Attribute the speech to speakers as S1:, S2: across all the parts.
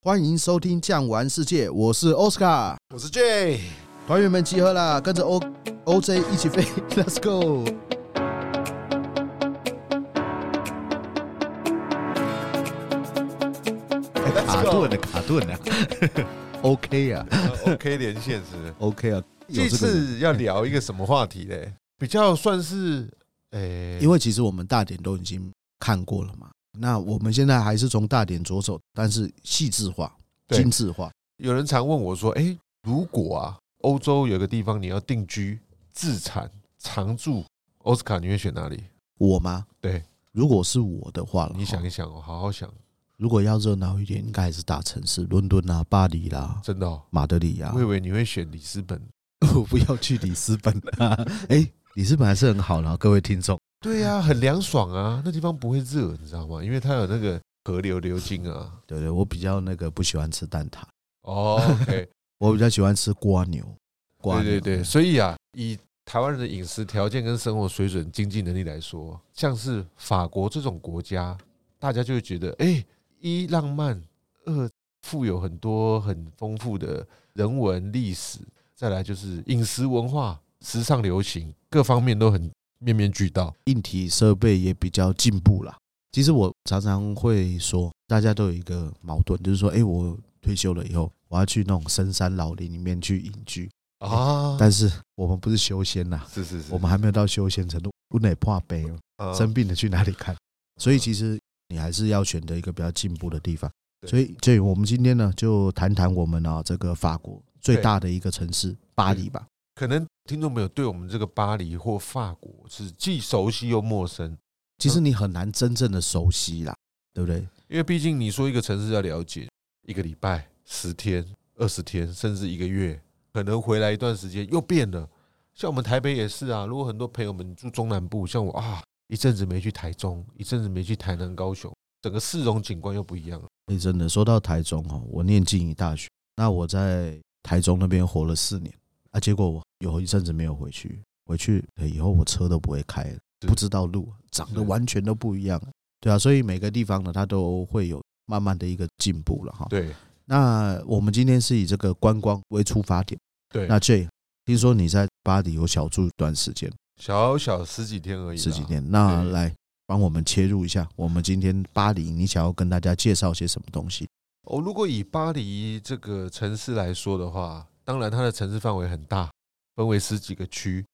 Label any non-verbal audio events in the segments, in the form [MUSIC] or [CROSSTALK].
S1: 欢迎收听《酱玩世界》，我是 Oscar，
S2: 我是 J，
S1: 团员们集合啦，跟着 O OJ 一起飞，[LAUGHS] Let's go！卡顿的卡顿的，[LAUGHS] OK 啊
S2: ，OK 连线是 [LAUGHS]
S1: OK 啊。
S2: 这次要聊一个什么话题嘞？比较算是诶，
S1: 欸、因为其实我们大典都已经看过了嘛。那我们现在还是从大点着手，但是细致化、精致化。
S2: 有人常问我说：“哎，如果啊，欧洲有个地方你要定居、自产、常住，奥斯卡你会选哪里？”
S1: 我吗？
S2: 对，
S1: 如果是我的话，
S2: 你想一想哦，好好想。
S1: 如果要热闹一点，应该还是大城市，伦敦啊、巴黎啦，
S2: 真的，哦，
S1: 马德里啊。
S2: 我以为你会选里斯本，[LAUGHS]
S1: 我不要去里斯本啊！[LAUGHS] 哎，里斯本还是很好的，各位听众。
S2: 对呀、啊，很凉爽啊，那地方不会热，你知道吗？因为它有那个河流流经啊。
S1: 对对，我比较那个不喜欢吃蛋挞。
S2: 哦 [LAUGHS]
S1: 我比较喜欢吃瓜牛。
S2: 对对对，所以啊，以台湾人的饮食条件跟生活水准、经济能力来说，像是法国这种国家，大家就会觉得，哎，一浪漫，二富有很多很丰富的人文历史，再来就是饮食文化、时尚流行，各方面都很。面面俱到，
S1: 硬体设备也比较进步了。其实我常常会说，大家都有一个矛盾，就是说，哎，我退休了以后，我要去那种深山老林里面去隐居啊。但是我们不是修仙呐，
S2: 是是是，
S1: 我们还没有到修仙程度，不能怕悲哦。生病了去哪里看？所以其实你还是要选择一个比较进步的地方。所以，所以我们今天呢，就谈谈我们啊这个法国最大的一个城市巴黎吧。
S2: 可能听众朋友对我们这个巴黎或法国是既熟悉又陌生，
S1: 其实你很难真正的熟悉啦，对不对？
S2: 因为毕竟你说一个城市要了解一个礼拜、十天、二十天，甚至一个月，可能回来一段时间又变了。像我们台北也是啊，如果很多朋友们住中南部，像我啊，一阵子没去台中，一阵子没去台南、高雄，整个市容景观又不一样了。
S1: 哎，真的说到台中哦，我念静宜大学，那我在台中那边活了四年。啊！结果我有一阵子没有回去，回去以后我车都不会开了，不知道路，长得完全都不一样。对啊，所以每个地方呢，它都会有慢慢的一个进步了哈。
S2: 对。
S1: 那我们今天是以这个观光为出发点。
S2: 对。
S1: 那 J，听说你在巴黎有小住一段时间，
S2: 小小十几天而已。
S1: 十几天。那来帮我们切入一下，我们今天巴黎，你想要跟大家介绍些什么东西？
S2: 哦，如果以巴黎这个城市来说的话。当然，它的城市范围很大，分为十几个区。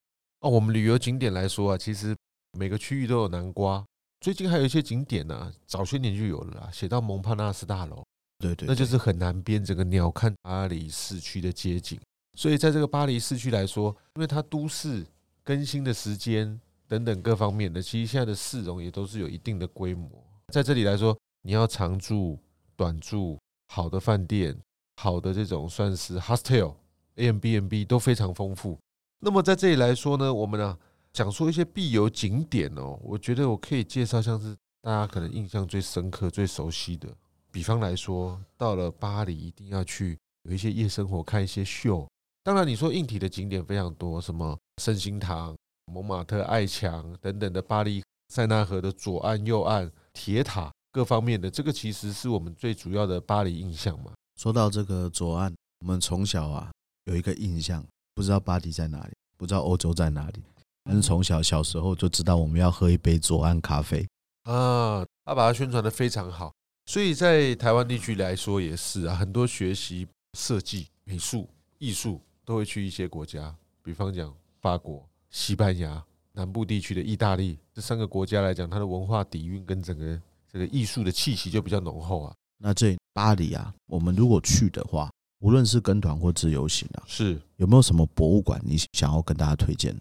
S2: 哦，我们旅游景点来说啊，其实每个区域都有南瓜。最近还有一些景点呢，早些年就有了啦，写到蒙帕纳斯大楼，对对，那就是很南边整个鸟瞰巴黎市区的街景。所以在这个巴黎市区来说，因为它都市更新的时间等等各方面的，其实现在的市容也都是有一定的规模。在这里来说，你要长住、短住，好的饭店，好的这种算是 hostel。A M B M B 都非常丰富。那么在这里来说呢，我们呢讲说一些必游景点哦。我觉得我可以介绍像是大家可能印象最深刻、最熟悉的。比方来说，到了巴黎一定要去有一些夜生活，看一些秀。当然，你说硬体的景点非常多，什么圣心堂、蒙马特、爱墙等等的巴黎塞纳河的左岸、右岸、铁塔各方面的，这个其实是我们最主要的巴黎印象嘛。
S1: 说到这个左岸，我们从小啊。有一个印象，不知道巴黎在哪里，不知道欧洲在哪里，但是从小小时候就知道我们要喝一杯左岸咖啡
S2: 啊，他把它宣传的非常好，所以在台湾地区来说也是啊，很多学习设计、美术、艺术都会去一些国家，比方讲法国、西班牙、南部地区的意大利这三个国家来讲，它的文化底蕴跟整个这个艺术的气息就比较浓厚啊。
S1: 那这巴黎啊，我们如果去的话。无论是跟团或自由行啊，
S2: 是
S1: 有没有什么博物馆你想要跟大家推荐？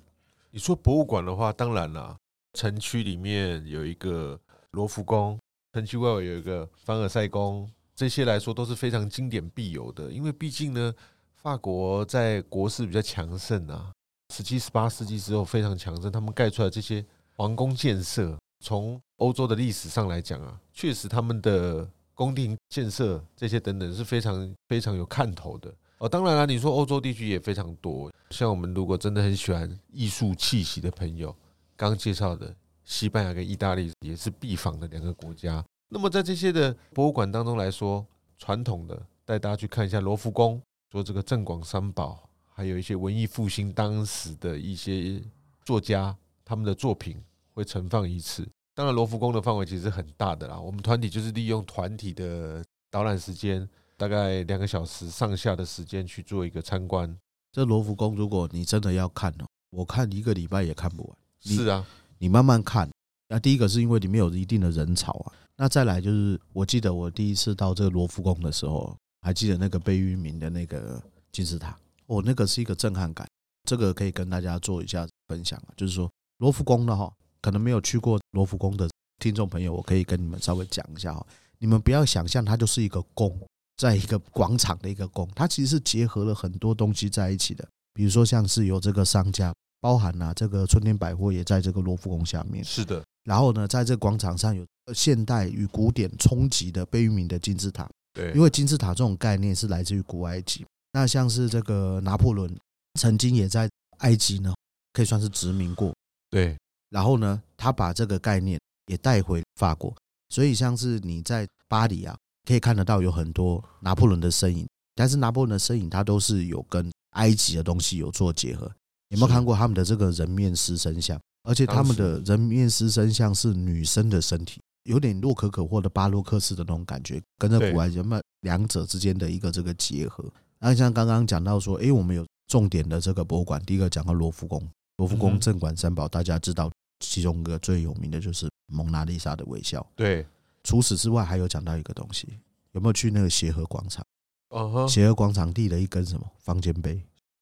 S2: 你说博物馆的话，当然啦，城区里面有一个罗浮宫，城区外围有一个凡尔赛宫，这些来说都是非常经典必游的。因为毕竟呢，法国在国势比较强盛啊，十七、十八世纪之后非常强盛，他们盖出来这些皇宫建设，从欧洲的历史上来讲啊，确实他们的。宫廷建设这些等等是非常非常有看头的哦。当然了，你说欧洲地区也非常多，像我们如果真的很喜欢艺术气息的朋友，刚介绍的西班牙跟意大利也是必访的两个国家。那么在这些的博物馆当中来说，传统的，带大家去看一下罗浮宫，说这个镇广三宝，还有一些文艺复兴当时的一些作家他们的作品会盛放一次。当然，罗浮宫的范围其实很大的啦。我们团体就是利用团体的导览时间，大概两个小时上下的时间去做一个参观。
S1: 这罗浮宫，如果你真的要看哦，我看一个礼拜也看不完。
S2: 是啊，
S1: 你慢慢看。那第一个是因为里面有一定的人潮啊。那再来就是，我记得我第一次到这个罗浮宫的时候，还记得那个贝聿铭的那个金字塔，哦，那个是一个震撼感。这个可以跟大家做一下分享啊，就是说罗浮宫的哈。可能没有去过罗浮宫的听众朋友，我可以跟你们稍微讲一下哈。你们不要想象它就是一个宫，在一个广场的一个宫，它其实是结合了很多东西在一起的。比如说，像是有这个商家，包含啊这个春天百货也在这个罗浮宫下面。
S2: 是的。
S1: 然后呢，在这个广场上有现代与古典冲击的贝聿铭的金字塔。
S2: 对。
S1: 因为金字塔这种概念是来自于古埃及。那像是这个拿破仑曾经也在埃及呢，可以算是殖民过。
S2: 对。
S1: 然后呢，他把这个概念也带回法国，所以像是你在巴黎啊，可以看得到有很多拿破仑的身影。但是拿破仑的身影，他都是有跟埃及的东西有做结合。有没有看过他们的这个人面狮身像？而且他们的人面狮身像是女生的身体，有点洛可可或者巴洛克式的那种感觉，跟着古埃及们两者之间的一个这个结合。那像刚刚讲到说，哎，我们有重点的这个博物馆，第一个讲到罗浮宫，罗浮宫镇馆三宝，大家知道。其中一个最有名的就是蒙娜丽莎的微笑。对，除此之外还有讲到一个东西，有没有去那个协和广场？哦，协和广场立了一根什么方尖碑？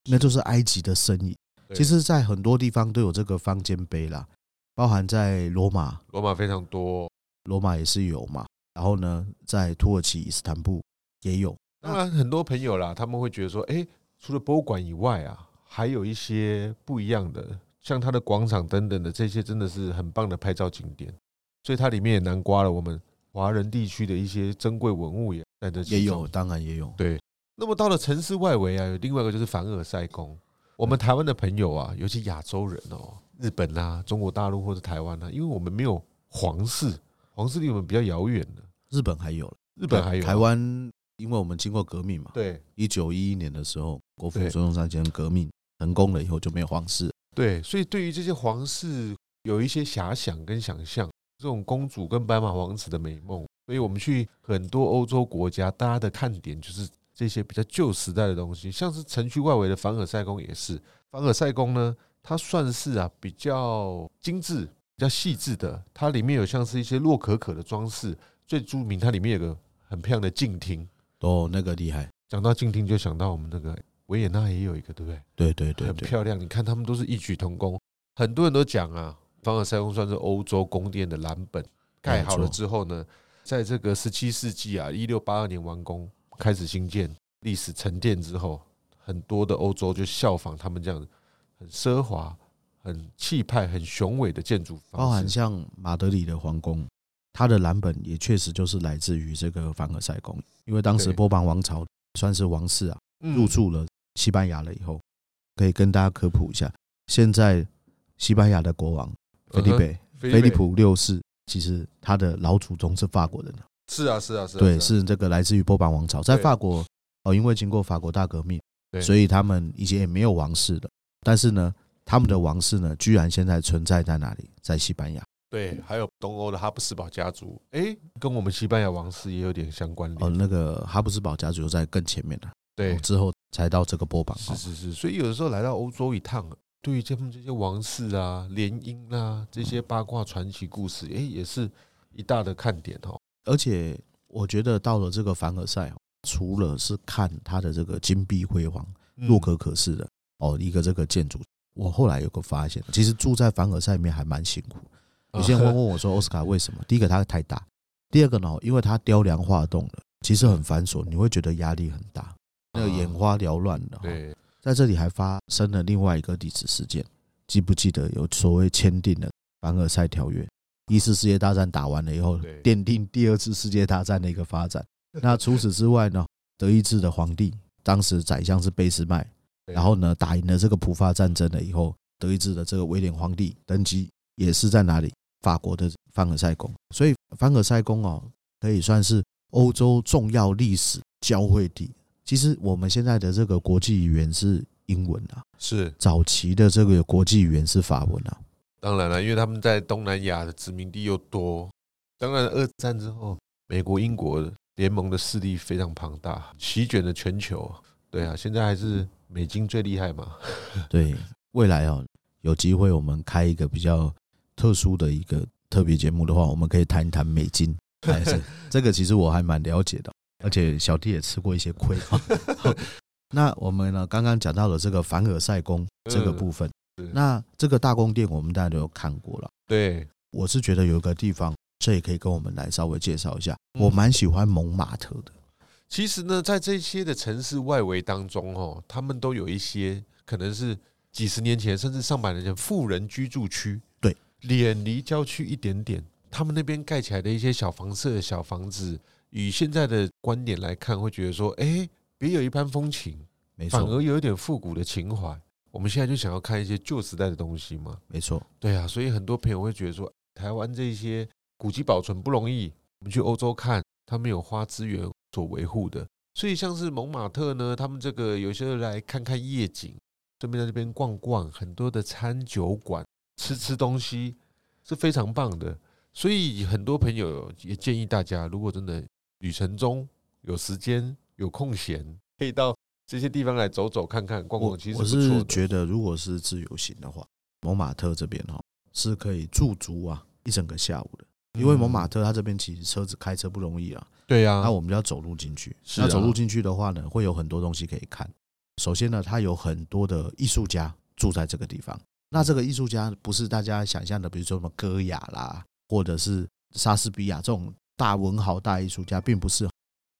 S1: 那就是埃及的身影。其实，在很多地方都有这个方尖碑啦，包含在罗马，
S2: 罗马非常多，
S1: 罗马也是有嘛。然后呢，在土耳其伊斯坦布也有。
S2: 当然，很多朋友啦，他们会觉得说，哎，除了博物馆以外啊，还有一些不一样的。像它的广场等等的这些，真的是很棒的拍照景点，所以它里面也囊括了我们华人地区的一些珍贵文物也在这
S1: 也有，当然也有。
S2: 对，那么到了城市外围啊，有另外一个就是凡尔赛宫。我们台湾的朋友啊，尤其亚洲人哦，日本啊、中国大陆或者台湾啊，因为我们没有皇室，皇室离我们比较遥远的。
S1: 日本还有，
S2: 日本还有
S1: 台湾，因为我们经过革命嘛，
S2: 对，
S1: 一九一一年的时候，国父孙中山先生革命成功了以后，就没有皇室。
S2: 对，所以对于这些皇室有一些遐想跟想象，这种公主跟白马王子的美梦。所以我们去很多欧洲国家，大家的看点就是这些比较旧时代的东西，像是城区外围的凡尔赛宫也是。凡尔赛宫呢，它算是啊比较精致、比较细致的，它里面有像是一些洛可可的装饰，最著名它里面有个很漂亮的镜厅。
S1: 哦，那个厉害。
S2: 讲到镜厅，就想到我们那个。维也纳也有一个，对不对？
S1: 对对对，
S2: 很漂亮。你看，他们都是异曲同工。很多人都讲啊，凡尔赛宫算是欧洲宫殿的蓝本。盖好了之后呢，在这个十七世纪啊，一六八二年完工，开始兴建，历史沉淀之后，很多的欧洲就效仿他们这样很奢华、很气派、很雄伟的建筑。
S1: 包含像马德里的皇宫，它的蓝本也确实就是来自于这个凡尔赛宫，因为当时波旁王朝算是王室啊，入住了。西班牙了以后，可以跟大家科普一下，现在西班牙的国王菲利北，菲利普六世，其实他的老祖宗是法国人。
S2: 是啊，是啊，是啊。
S1: 对，是这个来自于波旁王朝，在法国哦，因为经过法国大革命，所以他们以前也没有王室的。但是呢，他们的王室呢，居然现在存在在哪里？在西班牙。
S2: 对，还有东欧的哈布斯堡家族，哎，跟我们西班牙王室也有点相关联。
S1: 哦，那个哈布斯堡家族在更前面的。
S2: 对，
S1: 之后才到这个波旁。
S2: 是是是，所以有的时候来到欧洲一趟，对于这们这些王室啊、联姻啊这些八卦传奇故事，哎，也是一大的看点哦。
S1: 而且我觉得到了这个凡尔赛，除了是看它的这个金碧辉煌、洛可可式的哦一个这个建筑，我后来有个发现，其实住在凡尔赛里面还蛮辛苦。有些人问问我说：“奥斯卡为什么？”第一个它太大，第二个呢，因为它雕梁画栋的，其实很繁琐，你会觉得压力很大。那个眼花缭乱的，对，在这里还发生了另外一个历史事件，记不记得有所谓签订的凡尔赛条约？一次世界大战打完了以后，奠定第二次世界大战的一个发展。那除此之外呢，德意志的皇帝当时宰相是俾斯麦，然后呢打赢了这个普法战争了以后，德意志的这个威廉皇帝登基，也是在哪里？法国的凡尔赛宫。所以凡尔赛宫哦，可以算是欧洲重要历史交汇地。其实我们现在的这个国际语言是英文啊，
S2: 是
S1: 早期的这个国际语言是法文啊。
S2: 当然了，因为他们在东南亚的殖民地又多。当然，二战之后，美国、英国联盟的势力非常庞大，席卷了全球。对啊，现在还是美金最厉害嘛。[LAUGHS]
S1: 对，未来哦，有机会我们开一个比较特殊的一个特别节目的话，我们可以谈一谈美金。[LAUGHS] 这个，其实我还蛮了解的，而且小弟也吃过一些亏。[LAUGHS] 那我们呢，刚刚讲到了这个凡尔赛宫这个部分。那这个大宫殿我们大家都有看过了。
S2: 对，
S1: 我是觉得有一个地方，这也可以跟我们来稍微介绍一下。我蛮喜欢蒙马特的。
S2: 其实呢，在这些的城市外围当中，哦，他们都有一些可能是几十年前甚至上百年前富人居住区。
S1: 对，
S2: 远离郊区一点点，他们那边盖起来的一些小房舍、小房子，以现在的观点来看，会觉得说，哎，别有一番风情，没错，反而有一点复古的情怀。我们现在就想要看一些旧时代的东西嘛，
S1: 没错，
S2: 对啊，所以很多朋友会觉得说，台湾这些古迹保存不容易，我们去欧洲看，他们有花资源所维护的，所以像是蒙马特呢，他们这个有些人来看看夜景，顺便在这边逛逛，很多的餐酒馆，吃吃东西是非常棒的。所以很多朋友也建议大家，如果真的旅程中有时间有空闲，可以到。这些地方来走走看看逛逛，其实
S1: 我是觉得，如果是自由行的话，蒙马特这边哈是可以驻足啊一整个下午的。因为蒙马特它这边其实车子开车不容易啊。
S2: 对呀，
S1: 那我们就要走路进去。那走路进去的话呢，会有很多东西可以看。首先呢，它有很多的艺术家住在这个地方。那这个艺术家不是大家想象的，比如说什么戈雅啦，或者是莎士比亚这种大文豪、大艺术家，并不是。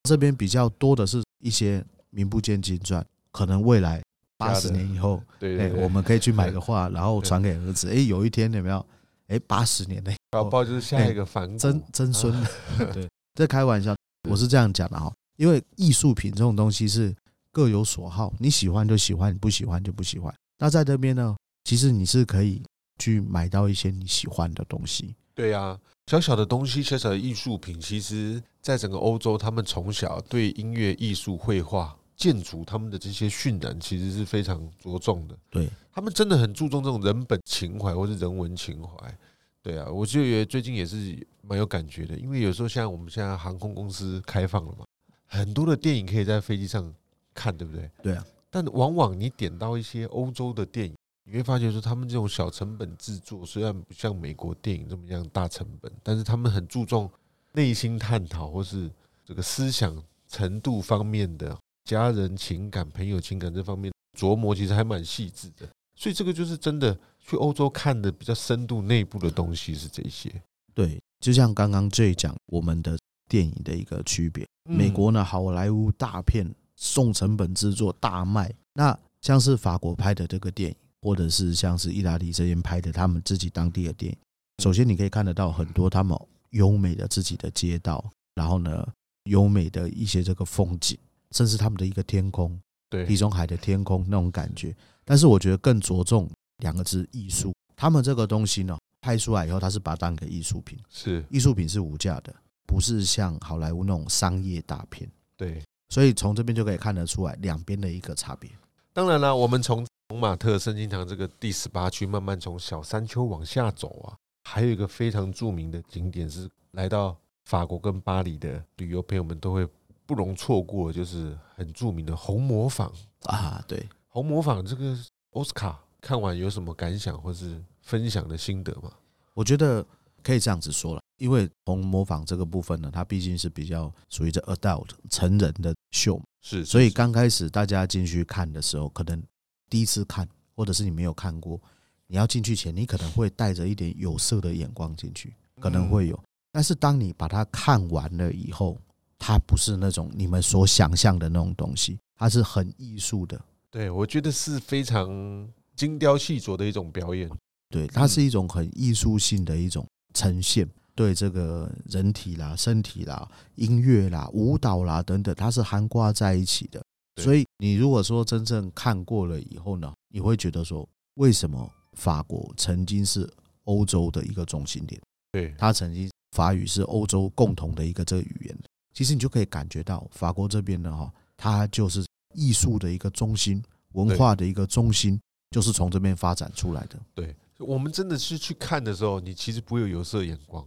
S1: 这边比较多的是一些。名不见经传，可能未来八十年以后，
S2: 对对，
S1: 我们可以去买个画，[LAUGHS] 然后传给儿子。哎，有一天有没有？哎，八十年内，
S2: 宝宝就是下一个反
S1: 曾曾孙。[LAUGHS] [LAUGHS] 对，这开玩笑，我是这样讲的哈。因为艺术品这种东西是各有所好，你喜欢就喜欢，你不喜欢就不喜欢。那在这边呢，其实你是可以去买到一些你喜欢的东西。
S2: 对呀，小小的东西，小小的艺术品，其实在整个欧洲，他们从小对音乐、艺术、绘画。建筑他们的这些渲染其实是非常着重的，
S1: 对，
S2: 他们真的很注重这种人本情怀或是人文情怀。对啊，我就觉得最近也是蛮有感觉的，因为有时候像我们现在航空公司开放了嘛，很多的电影可以在飞机上看，对不对？
S1: 对啊，
S2: 但往往你点到一些欧洲的电影，你会发觉说他们这种小成本制作，虽然不像美国电影这么样大成本，但是他们很注重内心探讨或是这个思想程度方面的。家人情感、朋友情感这方面琢磨，其实还蛮细致的。所以这个就是真的去欧洲看的比较深度、内部的东西是这些。
S1: 对，就像刚刚这一讲我们的电影的一个区别。美国呢，好莱坞大片，重成本制作大卖。那像是法国拍的这个电影，或者是像是意大利这边拍的他们自己当地的电影，首先你可以看得到很多他们优美的自己的街道，然后呢，优美的一些这个风景。甚至他们的一个天空，
S2: 对，
S1: 地中海的天空那种感觉。但是我觉得更着重两个字：艺术。他们这个东西呢，拍出来以后，他是把它当个艺术品，
S2: 是
S1: 艺术品是无价的，不是像好莱坞那种商业大片。
S2: 对，
S1: 所以从这边就可以看得出来两边的一个差别。
S2: 当然了，我们从蒙马特圣经堂这个第十八区慢慢从小山丘往下走啊，还有一个非常著名的景点是来到法国跟巴黎的旅游朋友们都会。不容错过，就是很著名的红磨坊
S1: 啊！对，
S2: 红磨坊这个奥斯卡看完有什么感想或是分享的心得吗？
S1: 我觉得可以这样子说了，因为红磨坊这个部分呢，它毕竟是比较属于这 adult 成人的秀，
S2: 是，
S1: 所以刚开始大家进去看的时候，可能第一次看，或者是你没有看过，你要进去前，你可能会带着一点有色的眼光进去，可能会有，但是当你把它看完了以后，它不是那种你们所想象的那种东西，它是很艺术的。
S2: 对，我觉得是非常精雕细琢的一种表演。
S1: 对，它是一种很艺术性的一种呈现，对这个人体啦、身体啦、音乐啦、舞蹈啦等等，它是含挂在一起的。所以你如果说真正看过了以后呢，你会觉得说，为什么法国曾经是欧洲的一个中心点？
S2: 对，
S1: 它曾经法语是欧洲共同的一个这个语言。其实你就可以感觉到法国这边呢，哈，它就是艺术的一个中心，文化的一个中心，就是从这边发展出来的。
S2: 对，我们真的是去看的时候，你其实不会有有色眼光，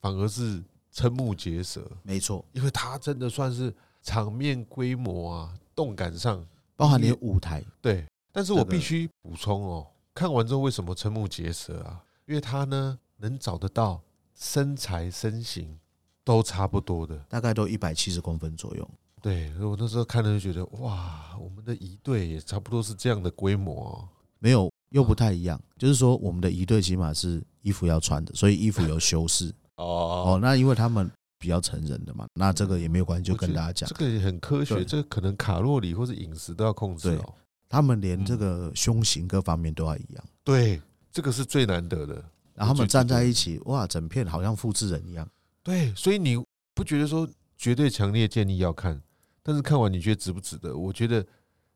S2: 反而是瞠目结舌。
S1: 没错，
S2: 因为它真的算是场面规模啊，动感上，
S1: 包含你的舞台。
S2: 对，但是我必须补充哦，看完之后为什么瞠目结舌啊？因为他呢，能找得到身材身形。都差不多的，
S1: 大概都一百七十公分左右。
S2: 对，我那时候看了就觉得，哇，我们的一队也差不多是这样的规模，
S1: 没有又不太一样。就是说，我们的一队起码是衣服要穿的，所以衣服有修饰。[LAUGHS] 哦哦，那因为他们比较成人的嘛，那这个也没有关系，就跟大家讲，
S2: 这个也很科学，这个可能卡路里或者饮食都要控制哦。
S1: 他们连这个胸型各方面都要一样。
S2: 对，这个是最难得的。
S1: 然后他们站在一起，哇，整片好像复制人一样。
S2: 对，所以你不觉得说绝对强烈建议要看，但是看完你觉得值不值得？我觉得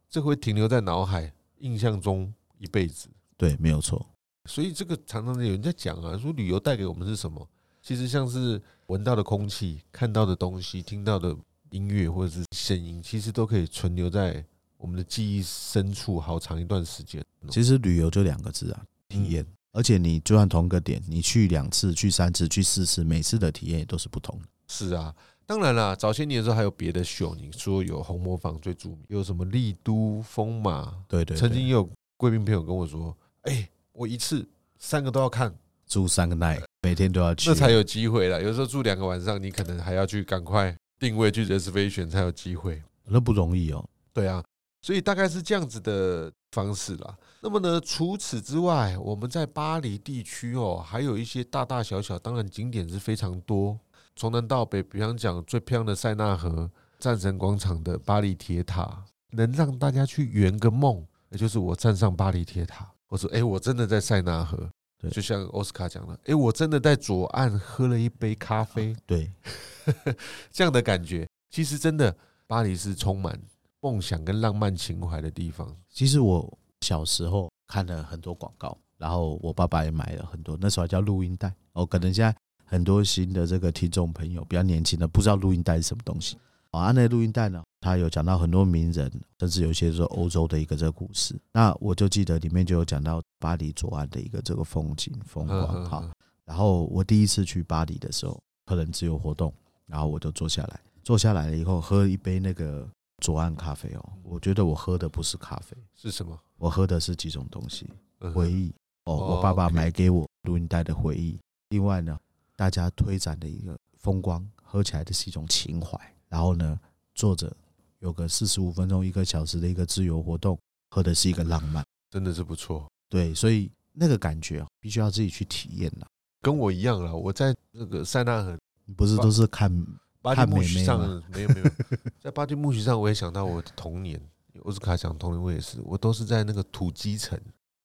S2: 这会停留在脑海印象中一辈子。
S1: 对，没有错。
S2: 所以这个常常有人在讲啊，说旅游带给我们是什么？其实像是闻到的空气、看到的东西、听到的音乐或者是声音，其实都可以存留在我们的记忆深处好长一段时间。
S1: 其实旅游就两个字啊，体验。而且你就算同个点，你去两次、去三次、去四次，每次的体验也都是不同的。
S2: 是啊，当然啦，早些年的时候还有别的秀，你说有红磨坊最著名，有什么丽都风马？
S1: 对对，
S2: 曾经也有贵宾朋友跟我说：“哎，我一次三个都要看，
S1: 住三个 night，每天都要去，
S2: 那才有机会了。有时候住两个晚上，你可能还要去赶快定位去 reservation 才有机会，
S1: 那不容易哦。
S2: 对啊，所以大概是这样子的方式啦。那么呢，除此之外，我们在巴黎地区哦，还有一些大大小小，当然景点是非常多，从南到北。比方讲，最漂亮的塞纳河、战神广场的巴黎铁塔，能让大家去圆个梦，也就是我站上巴黎铁塔，我说，哎，我真的在塞纳河。对，就像奥斯卡讲的，哎，我真的在左岸喝了一杯咖啡。
S1: 对，[LAUGHS]
S2: 这样的感觉，其实真的，巴黎是充满梦想跟浪漫情怀的地方。
S1: 其实我。小时候看了很多广告，然后我爸爸也买了很多，那时候还叫录音带。哦，可能现在很多新的这个听众朋友比较年轻的不知道录音带是什么东西。啊，那录音带呢，他有讲到很多名人，甚至有些说欧洲的一个这个故事。那我就记得里面就有讲到巴黎左岸的一个这个风景风光。哈，然后我第一次去巴黎的时候，可能自由活动，然后我就坐下来，坐下来了以后喝一杯那个。左岸咖啡哦，我觉得我喝的不是咖啡，
S2: 是什么？
S1: 我喝的是几种东西，回忆哦，我爸爸买给我录音带的回忆。另外呢，大家推展的一个风光，喝起来的是一种情怀。然后呢，坐着有个四十五分钟、一个小时的一个自由活动，喝的是一个浪漫，
S2: 真的是不错。
S1: 对，所以那个感觉必须要自己去体验了。
S2: 跟我一样了，我在那个塞纳河，
S1: 不是都是看。
S2: 巴蒂慕徐上没有没有，[LAUGHS] 在巴蒂慕徐上，我也想到我的童年。奥斯卡想童年，我也是，我都是在那个土鸡城，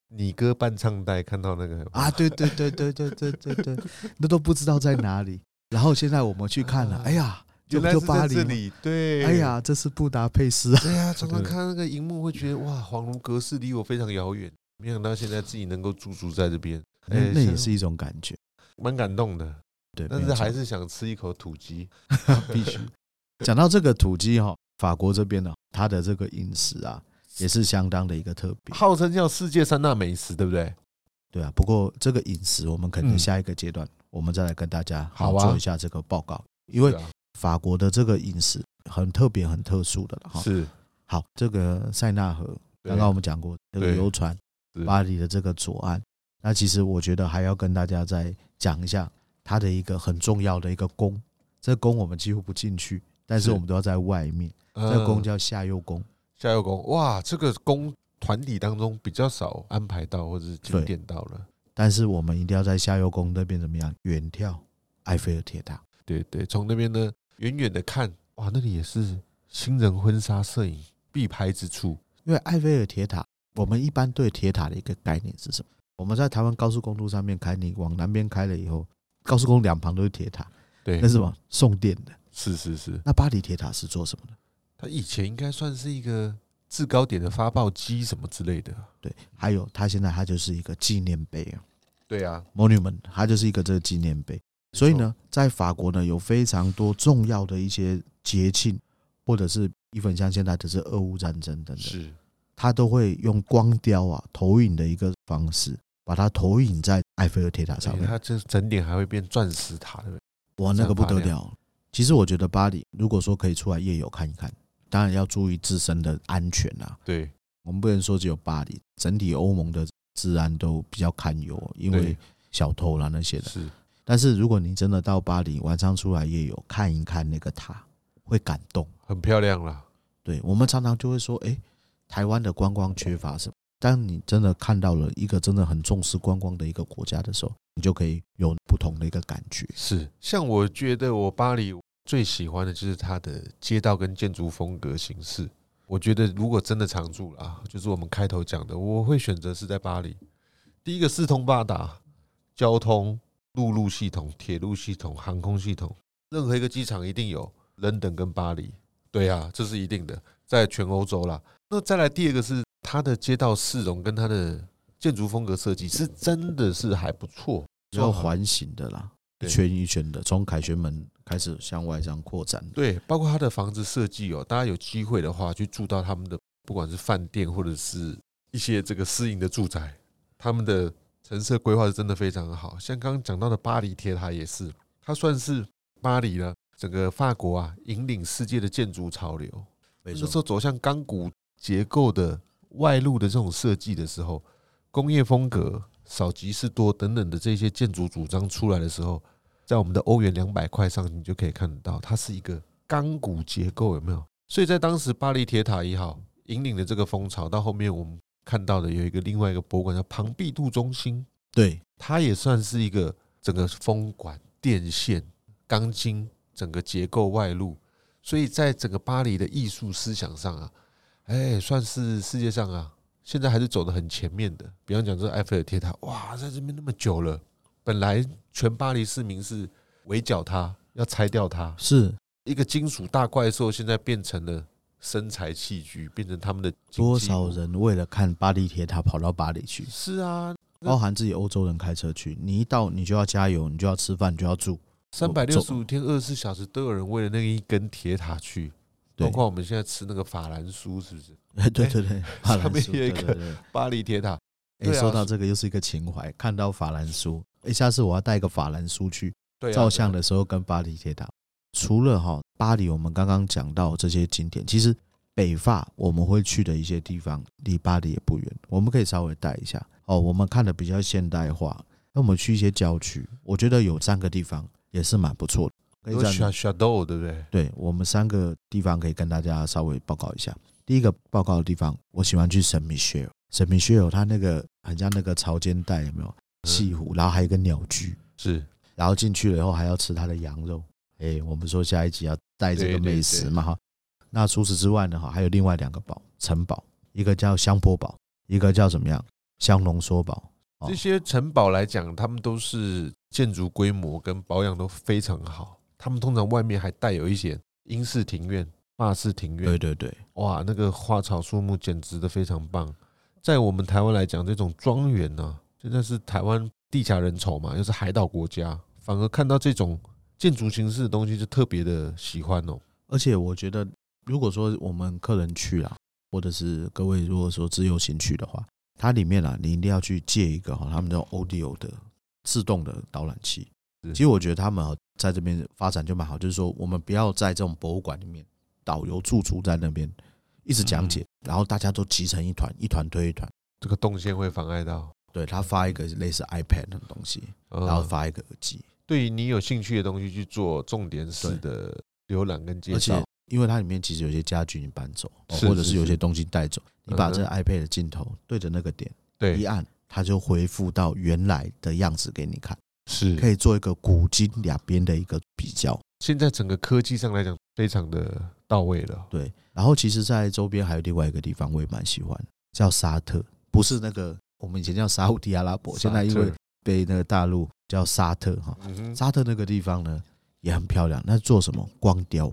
S2: 你哥伴唱带看到那个
S1: 啊，对对对对对对对对，[LAUGHS] 那都不知道在哪里。然后现在我们去看了，哎呀，就就巴黎，
S2: 对，
S1: 哎呀，这是布达佩斯啊。[LAUGHS]
S2: 对呀，常常看那个荧幕会觉得哇，恍如隔世，离我非常遥远。没想到现在自己能够驻足在这边，
S1: 哎，那也是一种感觉，
S2: 蛮感动的。
S1: 对，
S2: 但是还是想吃一口土鸡，[LAUGHS]
S1: 必须。讲到这个土鸡哈，法国这边呢，它的这个饮食啊，也是相当的一个特别，
S2: 号称叫世界三大美食，对不对？
S1: 对啊。不过这个饮食，我们可能下一个阶段，我们再来跟大家好做一下这个报告，因为法国的这个饮食很特别、很特殊的哈。
S2: 是。
S1: 好，这个塞纳河，刚刚我们讲过这个游船，巴黎的这个左岸，那其实我觉得还要跟大家再讲一下。它的一个很重要的一个宫，这宫我们几乎不进去，但是我们都要在外面。这个宫叫夏佑宫，
S2: 夏佑宫，哇，这个宫团体当中比较少安排到或者是景点到了，
S1: 但是我们一定要在夏佑宫那边怎么样远眺埃菲尔铁塔？
S2: 对对，从那边呢远远的看，哇，那里也是新人婚纱摄影必拍之处。
S1: 因为埃菲尔铁塔，我们一般对铁塔的一个概念是什么？我们在台湾高速公路上面开，你往南边开了以后。高速公路两旁都是铁塔，
S2: 对，
S1: 那是什么？送电的。
S2: 是是是。
S1: 那巴黎铁塔是做什么的？
S2: 它以前应该算是一个制高点的发报机什么之类的。
S1: 对，还有它现在它就是一个纪念碑啊。
S2: 对啊
S1: ，Monument，它就是一个这个纪念碑。所以呢，在法国呢，有非常多重要的一些节庆，或者是一份像现在的是俄乌战争等等，
S2: 是，
S1: 他都会用光雕啊投影的一个方式，把它投影在埃菲尔铁塔上面。
S2: 它这整点还会变钻石塔，对不对？
S1: 哇，那个不得了！其实我觉得巴黎，如果说可以出来夜游看一看，当然要注意自身的安全啊。
S2: 对，
S1: 我们不能说只有巴黎，整体欧盟的治安都比较堪忧，因为小偷啦那些的。
S2: 是，
S1: 但是如果你真的到巴黎晚上出来夜游看一看那个塔，会感动，
S2: 很漂亮啦。
S1: 对，我们常常就会说，哎，台湾的观光缺乏什么？当你真的看到了一个真的很重视观光的一个国家的时候，你就可以有不同的一个感觉。
S2: 是，像我觉得我巴黎最喜欢的就是它的街道跟建筑风格形式。我觉得如果真的常住了啊，就是我们开头讲的，我会选择是在巴黎。第一个四通八达，交通、陆路系统、铁路系统、航空系统，任何一个机场一定有。伦敦跟巴黎，对啊，这是一定的，在全欧洲啦。那再来第二个是它的街道市容跟它的建筑风格设计，是真的是还不错，
S1: 要环形的啦，一圈一圈的，从凯旋门开始向外这样扩展。
S2: 对，包括它的房子设计哦，大家有机会的话去住到他们的，不管是饭店或者是一些这个私营的住宅，他们的城市规划是真的非常好。像刚刚讲到的巴黎铁塔也是，它算是巴黎了。整个法国啊，引领世界的建筑潮流。那时候走向钢骨结构的外露的这种设计的时候，工业风格、少即是多等等的这些建筑主张出来的时候，在我们的欧元两百块上，你就可以看得到，它是一个钢骨结构，有没有？所以在当时巴黎铁塔也好，引领的这个风潮，到后面我们看到的有一个另外一个博物馆叫庞毕度中心，
S1: 对，
S2: 它也算是一个整个风管、电线、钢筋。整个结构外露，所以在整个巴黎的艺术思想上啊，哎，算是世界上啊，现在还是走的很前面的。比方讲，这埃菲尔铁塔，哇，在这边那么久了，本来全巴黎市民是围剿它，要拆掉它，
S1: 是
S2: 一个金属大怪兽，现在变成了生财器具，变成他们的。
S1: 多少人为了看巴黎铁塔跑到巴黎去？
S2: 是啊，
S1: 包含自己欧洲人开车去，你一到你就要加油，你就要吃饭，你就要住。
S2: 三百六十五天，二十四小时都有人为了那一根铁塔去，包括我们现在吃那个法兰酥，是不是？[LAUGHS]
S1: 对对对，
S2: 上面有一个巴黎铁塔。
S1: 哎，说到这个又是一个情怀，看到法兰酥，哎，下次我要带一个法兰酥去照相的时候跟巴黎铁塔。除了哈巴黎，我们刚刚讲到这些景点，其实北法我们会去的一些地方离巴黎也不远，我们可以稍微带一下哦。我们看的比较现代化，那我们去一些郊区，我觉得有三个地方。也是蛮不错的，可以这样。
S2: Château 对不对？
S1: 对，我们三个地方可以跟大家稍微报告一下。第一个报告的地方，我喜欢去圣米歇尔。圣米歇尔它那个很像那个潮间带，有没有西湖？然后还有一个鸟居，
S2: 是。
S1: 然后进去了以后还要吃它的羊肉。哎，我们说下一集要带这个美食嘛哈。那除此之外呢哈，还有另外两个堡城堡，一个叫香波堡，一个叫怎么样？香浓缩堡。
S2: 这些城堡来讲，他们都是。建筑规模跟保养都非常好，他们通常外面还带有一些英式庭院、法式庭院。
S1: 对对对，
S2: 哇，那个花草树木简直的非常棒。在我们台湾来讲，这种庄园呢，真的是台湾地狭人稠嘛，又是海岛国家，反而看到这种建筑形式的东西就特别的喜欢哦。
S1: 而且我觉得，如果说我们客人去啊，或者是各位如果说自由行去的话，它里面啊，你一定要去借一个哈，他们这种 audio 的。自动的导览器，其实我觉得他们在这边发展就蛮好，就是说我们不要在这种博物馆里面，导游驻足在那边一直讲解，然后大家都挤成一团，一团推一团，
S2: 这个动线会妨碍到。
S1: 对，他发一个类似 iPad 的东西，然后发一个耳机，
S2: 对于你有兴趣的东西去做重点式的浏览跟介绍。而
S1: 且因为它里面其实有些家具你搬走，或者是有些东西带走，你把这个 iPad 的镜头对着那个点，对，一按。它就恢复到原来的样子给你看，
S2: 是
S1: 可以做一个古今两边的一个比较。
S2: 现在整个科技上来讲，非常的到位了。
S1: 对，然后其实，在周边还有另外一个地方，我也蛮喜欢，叫沙特，不是那个我们以前叫沙乌地阿拉伯，现在因为被那个大陆叫沙特哈。沙特那个地方呢也很漂亮，那做什么？光雕。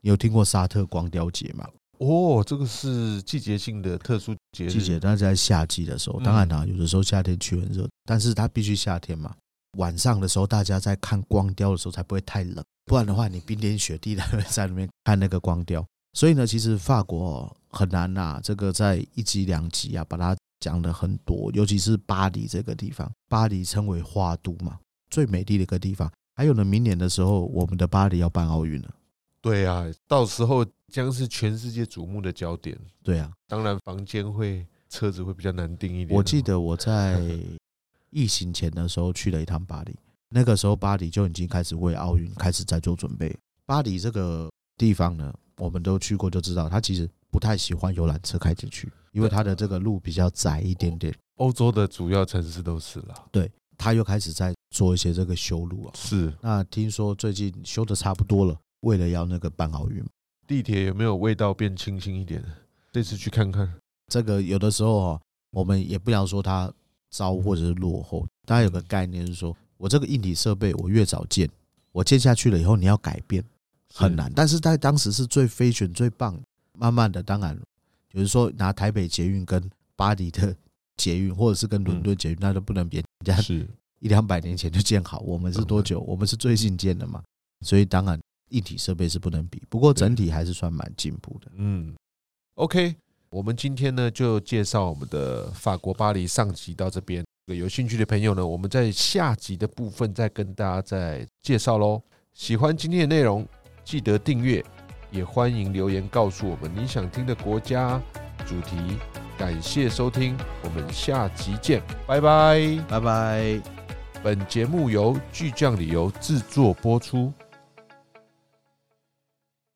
S1: 你有听过沙特光雕节吗？
S2: 哦，这个是季节性的特殊节日。
S1: 季节，但是在夏季的时候，当然啦，有的时候夏天去很热，但是它必须夏天嘛。晚上的时候，大家在看光雕的时候才不会太冷，不然的话，你冰天雪地的在那边看那个光雕。所以呢，其实法国很难呐、啊，这个在一集两集啊，把它讲了很多，尤其是巴黎这个地方，巴黎称为花都嘛，最美丽的一个地方。还有呢，明年的时候，我们的巴黎要办奥运了。
S2: 对啊，到时候将是全世界瞩目的焦点。
S1: 对啊，
S2: 当然房间会、车子会比较难订一点。
S1: 我记得我在疫情前的时候去了一趟巴黎，那个时候巴黎就已经开始为奥运开始在做准备。巴黎这个地方呢，我们都去过就知道，它其实不太喜欢游览车开进去，因为它的这个路比较窄一点点。
S2: 欧洲的主要城市都是了。
S1: 对。他又开始在做一些这个修路啊，
S2: 是。
S1: 那听说最近修的差不多了，为了要那个办奥运，
S2: 地铁有没有味道变清新一点？这次去看看。
S1: 这个有的时候啊，我们也不要说它糟或者是落后，大家有个概念是说，我这个硬体设备我越早建，我建下去了以后你要改变很难，但是在当时是最飞旋最棒。慢慢的，当然，比如说拿台北捷运跟巴黎的捷运，或者是跟伦敦捷运，那都不能比人家。是一两百年前就建好，我们是多久？我们是最近建的嘛，所以当然硬体设备是不能比，不过整体还是算蛮进步的。
S2: 嗯，OK，我们今天呢就介绍我们的法国巴黎上集到这边，有兴趣的朋友呢，我们在下集的部分再跟大家再介绍喽。喜欢今天的内容，记得订阅，也欢迎留言告诉我们你想听的国家主题。感谢收听，我们下集见，拜拜，
S1: 拜拜。
S2: 本节目由巨匠旅游制作播出。